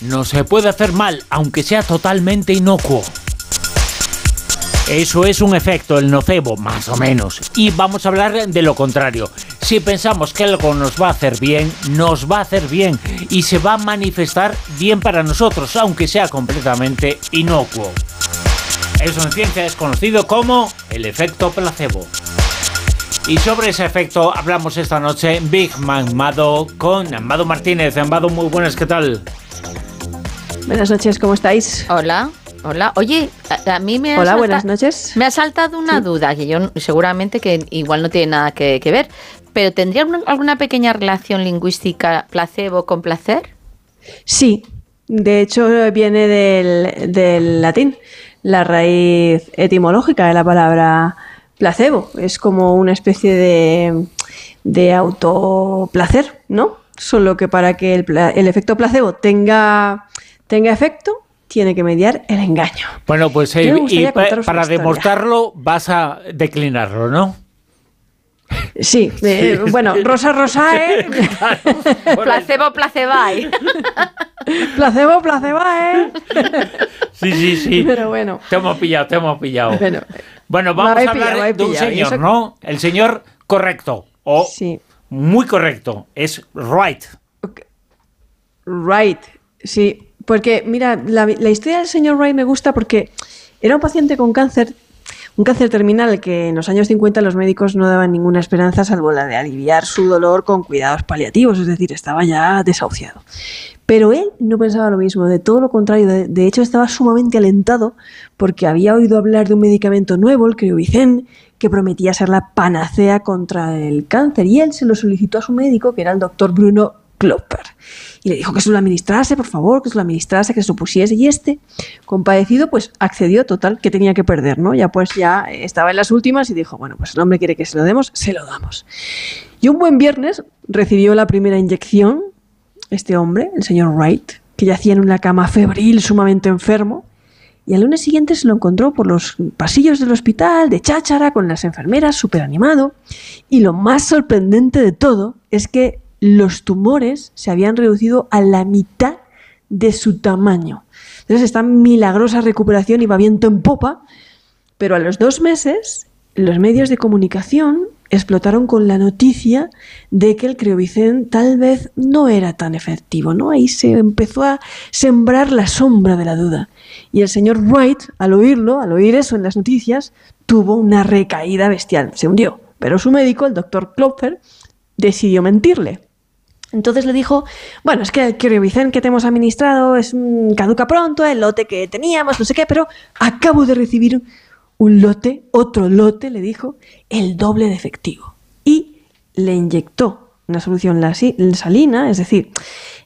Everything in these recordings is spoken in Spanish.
no se puede hacer mal, aunque sea totalmente inocuo. Eso es un efecto, el nocebo, más o menos. Y vamos a hablar de lo contrario. Si pensamos que algo nos va a hacer bien, nos va a hacer bien y se va a manifestar bien para nosotros, aunque sea completamente inocuo. Eso en ciencia es conocido como el efecto placebo. Y sobre ese efecto hablamos esta noche en Big Man Mado con Amado Martínez. Amado, muy buenas, ¿qué tal? Buenas noches, ¿cómo estáis? Hola. Hola, oye, a, mí me ha Hola, buenas noches. Me ha saltado una duda que yo seguramente que igual no tiene nada que, ver, pero ¿tendría alguna pequeña relación lingüística placebo con placer? Sí, de hecho viene del, latín, la raíz etimológica de la palabra placebo. Es como una especie de, de autoplacer, ¿no? Solo que para que el, el efecto placebo tenga, tenga efecto, tiene que mediar el engaño. Bueno, pues eh, y para demostrarlo vas a declinarlo, ¿no? Sí, eh, bueno, Rosa Rosae. placebo, placebae. placebo, placebae. Sí, sí, sí. Pero bueno. Te hemos pillado, te hemos pillado. Bueno, vamos a hablar de un señor, ¿no? El señor correcto. O sí. muy correcto. Es Right. Right, sí. Porque, mira, la, historia del señor Wright me gusta porque era un paciente con cáncer, un cáncer terminal que en los años 50 los médicos no daban ninguna esperanza salvo la de aliviar su dolor con cuidados paliativos, es decir, estaba ya desahuciado. Pero él no pensaba lo mismo, de todo lo contrario, de, hecho estaba sumamente alentado porque había oído hablar de un medicamento nuevo, el Criovicen, que prometía ser la panacea contra el cáncer y él se lo solicitó a su médico, que era el doctor Bruno Y le dijo que se lo administrase, por favor, que se lo administrase, que se lo pusiese. Y este, compadecido, pues accedió total, que tenía que perder, ¿no? Ya pues ya estaba en las últimas y dijo, bueno, pues el hombre quiere que se lo demos, se lo damos. Y un buen viernes recibió la primera inyección, este hombre, el señor Wright, que yacía en una cama febril, sumamente enfermo, y al lunes siguiente se lo encontró por los pasillos del hospital, de cháchara, con las enfermeras, súper animado. Y lo más sorprendente de todo es que los tumores se habían reducido a la mitad de su tamaño. Entonces, esta milagrosa recuperación iba viento en popa, pero a los dos meses los medios de comunicación explotaron con la noticia de que el criovicén tal vez no era tan efectivo, ¿no? Ahí se empezó a sembrar la sombra de la duda. Y el señor Wright, al oírlo, al oír eso en las noticias, tuvo una recaída bestial, se hundió. Pero su médico, el doctor Klopfer, decidió mentirle. Entonces le dijo, bueno, es que el Criovicen que te hemos administrado es caduca pronto, el lote que teníamos, no sé qué, pero acabo de recibir un lote, otro lote, le dijo, el doble de efectivo. Y le inyectó una solución salina, es decir,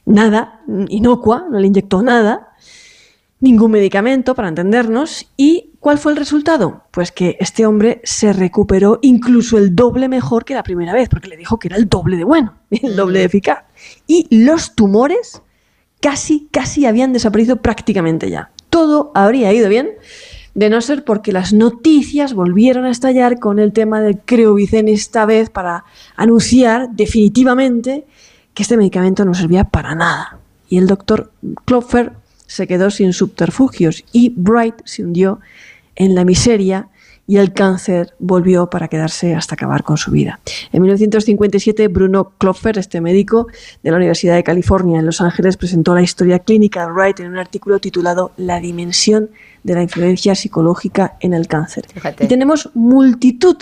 nada, inocua, no le inyectó nada, ningún medicamento, para entendernos, y ¿Cuál fue el resultado? Pues que este hombre se recuperó incluso el doble mejor que la primera vez, porque le dijo que era el doble de bueno, el doble de eficaz. Y los tumores casi, casi habían desaparecido prácticamente ya. Todo habría ido bien, de no ser porque las noticias volvieron a estallar con el tema del Creovicen esta vez para anunciar definitivamente que este medicamento no servía para nada. Y el doctor Klopfer se quedó sin subterfugios y Bright se hundió en la miseria y el cáncer volvió para quedarse hasta acabar con su vida. En 1957, Bruno Klopfer, este médico de la Universidad de California en Los Ángeles, presentó la historia clínica de Wright en un artículo titulado La dimensión de la influencia psicológica en el cáncer. Y tenemos multitud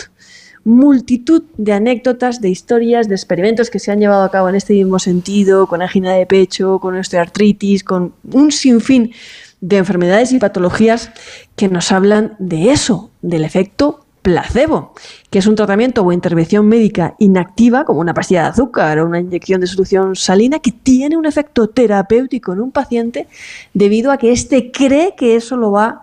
multitud de anécdotas, de historias, de experimentos que se han llevado a cabo en este mismo sentido, con angina de pecho, con osteoartritis, con un sinfín de enfermedades y patologías que nos hablan de eso, del efecto placebo, que es un tratamiento o intervención médica inactiva, como una pastilla de azúcar o una inyección de solución salina, que tiene un efecto terapéutico en un paciente debido a que éste cree que eso lo va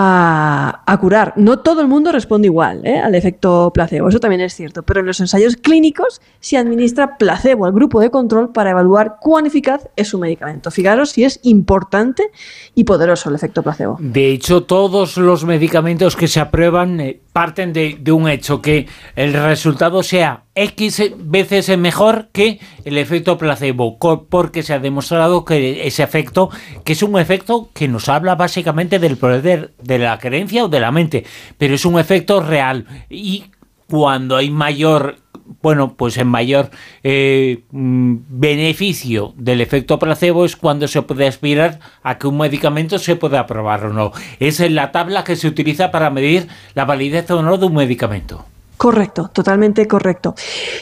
a, curar. No todo el mundo responde igual ¿eh? al efecto placebo, eso también es cierto, pero en los ensayos clínicos se administra placebo al grupo de control para evaluar cuán eficaz es su medicamento. Fijaros si es importante y poderoso el efecto placebo. De hecho, todos los medicamentos que se aprueban eh, parten de, de un hecho, que el resultado sea X veces mejor que el efecto placebo, porque se ha demostrado que ese efecto, que es un efecto que nos habla básicamente del poder de la creencia o de la mente, pero es un efecto real y cuando hay mayor bueno, pues en mayor eh, mm, beneficio del efecto placebo es cuando se puede aspirar a que un medicamento se pueda aprobar o no. Es la tabla que se utiliza para medir la validez o no de un medicamento. Correcto, totalmente correcto.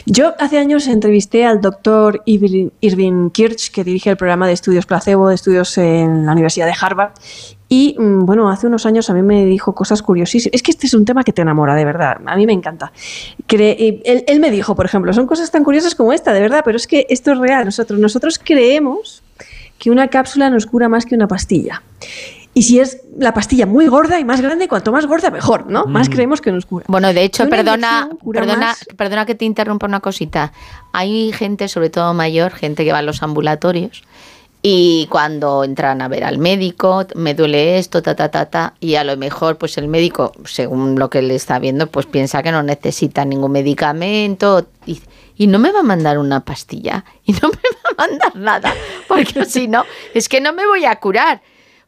Yo hace años entrevisté al doctor Irving Kirch, que dirige el programa de estudios placebo, de estudios en la Universidad de Harvard, y mm, bueno, hace unos años a mí me dijo cosas curiosísimas. Es que este es un tema que te enamora, de verdad. A mí me encanta. él, él, me dijo, por ejemplo, son cosas tan curiosas como esta, de verdad, pero es que esto es real. Nosotros, nosotros creemos que una cápsula nos cura más que una pastilla. Y si es la pastilla muy gorda y más grande, cuanto más gorda, mejor, ¿no? Más creemos que nos cura. Bueno, de hecho, perdona, perdona, perdona que te interrumpa una cosita. Hay gente, sobre todo mayor, gente que va a los ambulatorios y cuando entran a ver al médico, me duele esto, ta, ta, ta, ta, y a lo mejor pues el médico, según lo que le está viendo, pues piensa que no necesita ningún medicamento y, y no me va a mandar una pastilla y no me va a mandar nada, porque si no, es que no me voy a curar.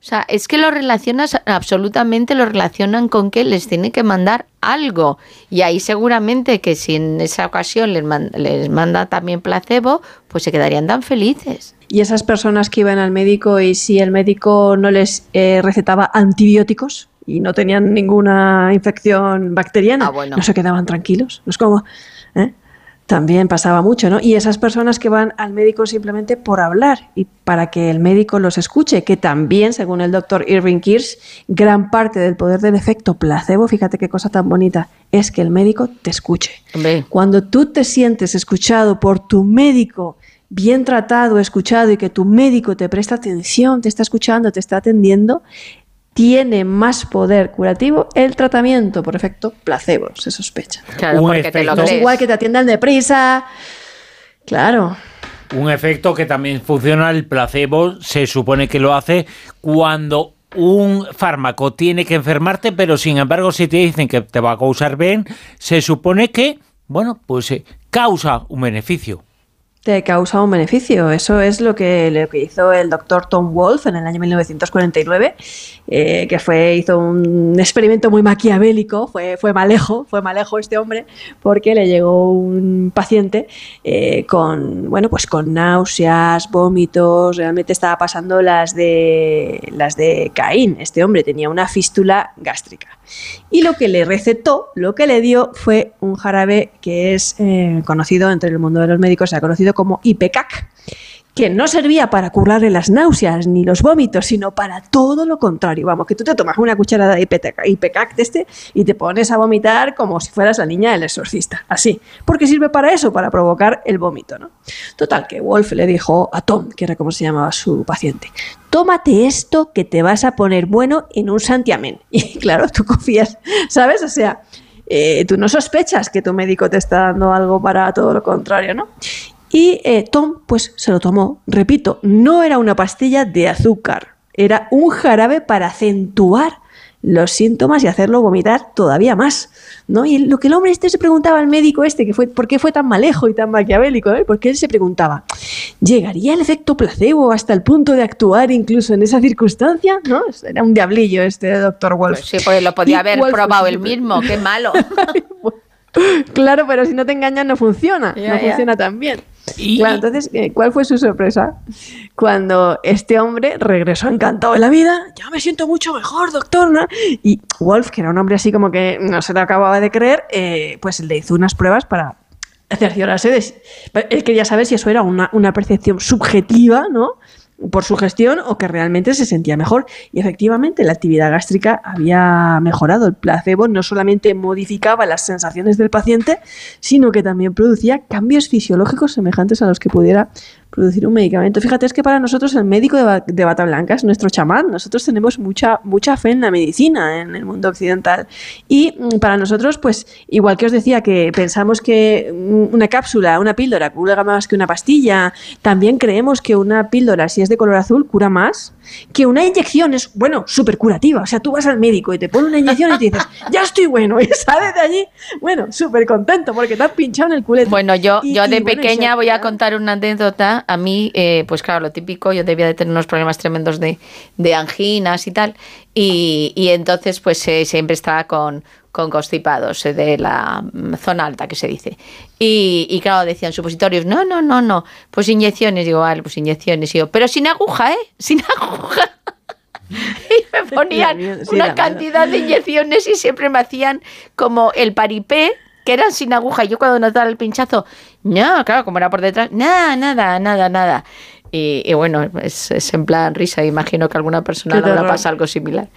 O sea, es que lo relacionas, absolutamente lo relacionan con que les tiene que mandar algo. Y ahí seguramente que si en esa ocasión les, les manda también placebo, pues se quedarían tan felices. Y esas personas que iban al médico y si el médico no les eh, recetaba antibióticos y no tenían ninguna infección bacteriana, ah, no se quedaban tranquilos. No es como, ¿eh? También pasaba mucho, ¿no? Y esas personas que van al médico simplemente por hablar y para que el médico los escuche, que también, según el doctor Irving Kirsch, gran parte del poder del efecto placebo, fíjate qué cosa tan bonita, es que el médico te escuche. Cuando tú te sientes escuchado por tu médico, bien tratado, escuchado y que tu médico te presta atención, te está escuchando, te está atendiendo, tiene más poder curativo el tratamiento por efecto placebo, se sospecha. Claro, porque te lo crees. igual que te atiendan deprisa. Claro. Un efecto que también funciona el placebo, se supone que lo hace cuando un fármaco tiene que enfermarte, pero sin embargo si te dicen que te va a causar bien, se supone que, bueno, pues eh, causa un beneficio te causa un beneficio. Eso es lo que, lo que hizo el doctor Tom Wolf en el año 1949, eh, que fue, hizo un experimento muy maquiavélico, fue, fue malejo, fue malejo este hombre, porque le llegó un paciente eh, con, bueno, pues con náuseas, vómitos, realmente estaba pasando las de, las de Caín. Este hombre tenía una fístula gástrica. Y lo que le recetó, lo que le dio fue un jarabe que es eh, conocido entre el mundo de los médicos, se ha conocido como IPECAC, que no servía para curarle las náuseas ni los vómitos, sino para todo lo contrario. Vamos, que tú te tomas una cucharada de IPECAC de este y te pones a vomitar como si fueras la niña del exorcista, así. Porque sirve para eso, para provocar el vómito, ¿no? Total, que Wolf le dijo a Tom, que era como se llamaba su paciente, tómate esto que te vas a poner bueno en un santiamén. Y claro, tú confías, ¿sabes? O sea, eh, tú no sospechas que tu médico te está dando algo para todo lo contrario, ¿no? Y eh, Tom, pues se lo tomó. Repito, no era una pastilla de azúcar, era un jarabe para acentuar los síntomas y hacerlo vomitar todavía más. ¿no? Y lo que el hombre este se preguntaba al médico este, que fue, ¿por qué fue tan malejo y tan maquiavélico? Eh? Porque él se preguntaba, ¿llegaría el efecto placebo hasta el punto de actuar incluso en esa circunstancia? ¿No? Era un diablillo este doctor Wolf. Pues sí, pues lo podía haber probado él mismo, qué malo. claro, pero si no te engañan no funciona, no funciona tan bien. Claro, entonces, eh, ¿cuál fue su sorpresa? Cuando este hombre regresó encantado de la vida, ya me siento mucho mejor, doctor. Y Wolf, que era un hombre así como que no se lo acababa de creer, eh, pues le hizo unas pruebas para cerciorarse de... Él quería saber si eso era una, una percepción subjetiva, ¿no? Por su gestión o que realmente se sentía mejor. Y efectivamente la actividad gástrica había mejorado. El placebo no solamente modificaba las sensaciones del paciente, sino que también producía cambios fisiológicos semejantes a los que pudiera producir un medicamento. Fíjate, es que para nosotros el médico de, bata blanca es nuestro chamán. Nosotros tenemos mucha, mucha fe en la medicina en el mundo occidental. Y mm, para nosotros, pues, igual que os decía que pensamos que una cápsula, una píldora cura más que una pastilla, también creemos que una píldora, si es de color azul, cura más que una inyección es, bueno, súper curativa. O sea, tú vas al médico y te pone una inyección y te dices, ya estoy bueno, y sales de allí, bueno, súper contento porque te has pinchado en el culete. Bueno, yo, yo de pequeña voy a contar una anécdota. A mí, eh, pues claro, lo típico, yo debía de tener unos problemas tremendos de, de anginas y tal. Y, y entonces, pues eh, siempre estaba con, con constipados eh, de la mm, zona alta que se dice. Y, y, claro, decían supositorios, no, no, no, no, pues inyecciones, digo, vale, pues inyecciones, digo, pero sin aguja, ¿eh? Sin aguja. y me ponían una cantidad de inyecciones y siempre me hacían como el paripé, que eran sin aguja. Y yo cuando notaba el pinchazo, no, claro, como era por detrás, nada, nada, nada, nada. Y, bueno, es, es, en plan risa, imagino que a alguna persona le pasa algo similar.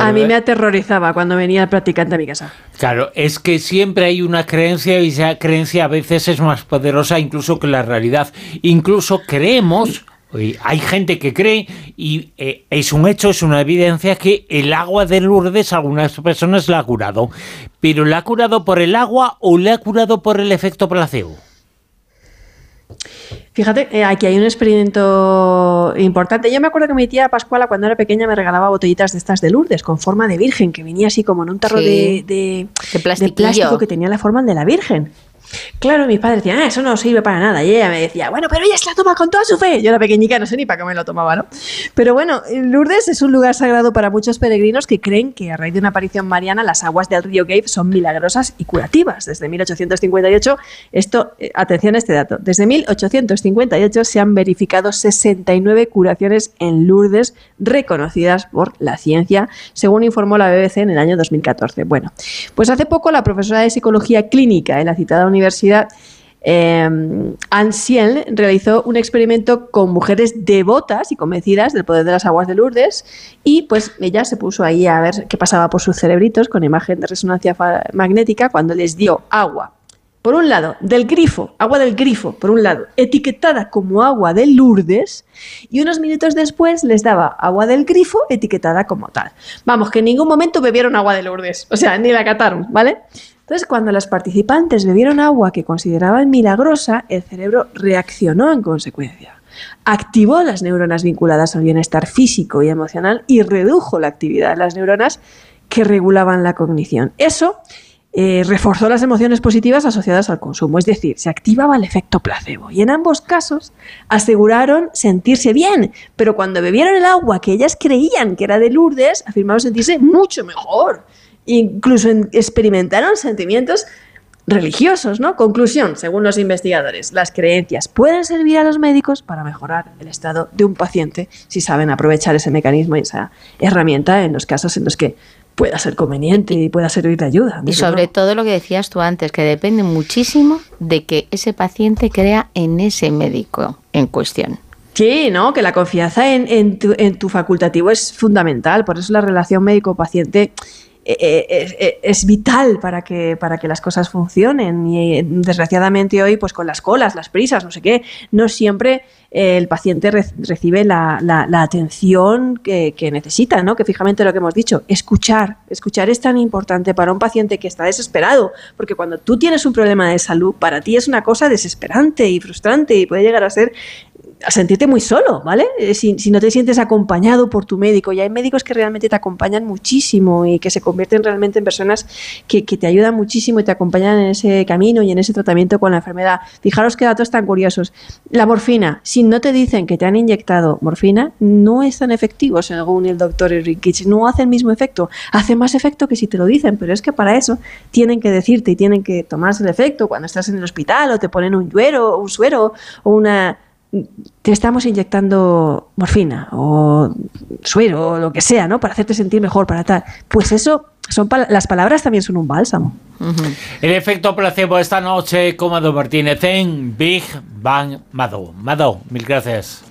A mí me aterrorizaba cuando venía el practicante a mi casa. Claro, es que siempre hay una creencia y esa creencia a veces es más poderosa incluso que la realidad. Incluso creemos hay gente que cree y eh, es un hecho, es una evidencia que el agua de Lourdes a algunas personas la ha curado. Pero ¿la ha curado por el agua o la ha curado por el efecto placebo? Fíjate, eh, aquí hay un experimento importante. Yo me acuerdo que mi tía Pascuala, cuando era pequeña, me regalaba botellitas de estas de Lourdes con forma de virgen, que venía así como en un tarro de, de, de, plástico que tenía la forma de la virgen. Claro, mis padres decían, ah, eso no sirve para nada. Y ella me decía, bueno, pero ella se la toma con toda su fe. Yo era pequeñica, no sé ni para qué me lo tomaba, ¿no? Pero bueno, Lourdes es un lugar sagrado para muchos peregrinos que creen que a raíz de una aparición mariana las aguas del río Gave son milagrosas y curativas. Desde 1858, esto, eh, atención a este dato, desde 1858 se han verificado 69 curaciones en Lourdes reconocidas por la ciencia, según informó la BBC en el año 2014. Bueno, pues hace poco la profesora de psicología clínica en la citada universidad, eh, Anne realizó un experimento con mujeres devotas y convencidas del poder de las aguas de Lourdes y pues ella se puso ahí a ver qué pasaba por sus cerebritos con imagen de resonancia magnética cuando les dio agua. Por un lado, del grifo, agua del grifo, por un lado, etiquetada como agua de Lourdes, y unos minutos después les daba agua del grifo etiquetada como tal. Vamos, que en ningún momento bebieron agua de Lourdes, o sea, ni la cataron, ¿vale? Entonces, cuando las participantes bebieron agua que consideraban milagrosa, el cerebro reaccionó en consecuencia. Activó las neuronas vinculadas al bienestar físico y emocional y redujo la actividad de las neuronas que regulaban la cognición. Eso eh, reforzó las emociones positivas asociadas al consumo, es decir, se activaba el efecto placebo. Y en ambos casos aseguraron sentirse bien, pero cuando bebieron el agua que ellas creían que era de Lourdes, afirmaron sentirse mucho mejor incluso experimentaron sentimientos religiosos, ¿no? Conclusión, según los investigadores, las creencias pueden servir a los médicos para mejorar el estado de un paciente si saben aprovechar ese mecanismo y esa herramienta en los casos en los que pueda ser conveniente y pueda servir de ayuda. Y sobre todo lo que decías tú antes, que depende muchísimo de que ese paciente crea en ese médico en cuestión. Sí, ¿no? Que la confianza en, en, tu, en tu facultativo es fundamental. Por eso la relación médico-paciente eh, eh, eh, es vital para que, para que las cosas funcionen. Y desgraciadamente hoy, pues con las colas, las prisas, no sé qué, no siempre el paciente recibe la, atención que, necesita, ¿no? Que fijamente lo que hemos dicho, escuchar. Escuchar es tan importante para un paciente que está desesperado, porque cuando tú tienes un problema de salud, para ti es una cosa desesperante y frustrante y puede llegar a ser a sentirte muy solo, ¿vale? Eh, si, no te sientes acompañado por tu médico, y hay médicos que realmente te acompañan muchísimo y que se convierten realmente en personas que, te ayudan muchísimo y te acompañan en ese camino y en ese tratamiento con la enfermedad. Fijaros qué datos tan curiosos. La morfina, si no te dicen que te han inyectado morfina, no es tan efectivo, según el doctor Enriquich, no hace el mismo efecto, hace más efecto que si te lo dicen, pero es que para eso tienen que decirte y tienen que tomarse el efecto cuando estás en el hospital o te ponen un suero, un suero o una te estamos inyectando morfina o suero o lo que sea, ¿no? Para hacerte sentir mejor, para tal. Pues eso, son las palabras también son un bálsamo. El efecto placebo esta noche, Comado Martínez en Big Bang Mado. Mado, mil gracias.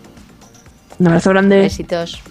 Un abrazo grande. Besitos.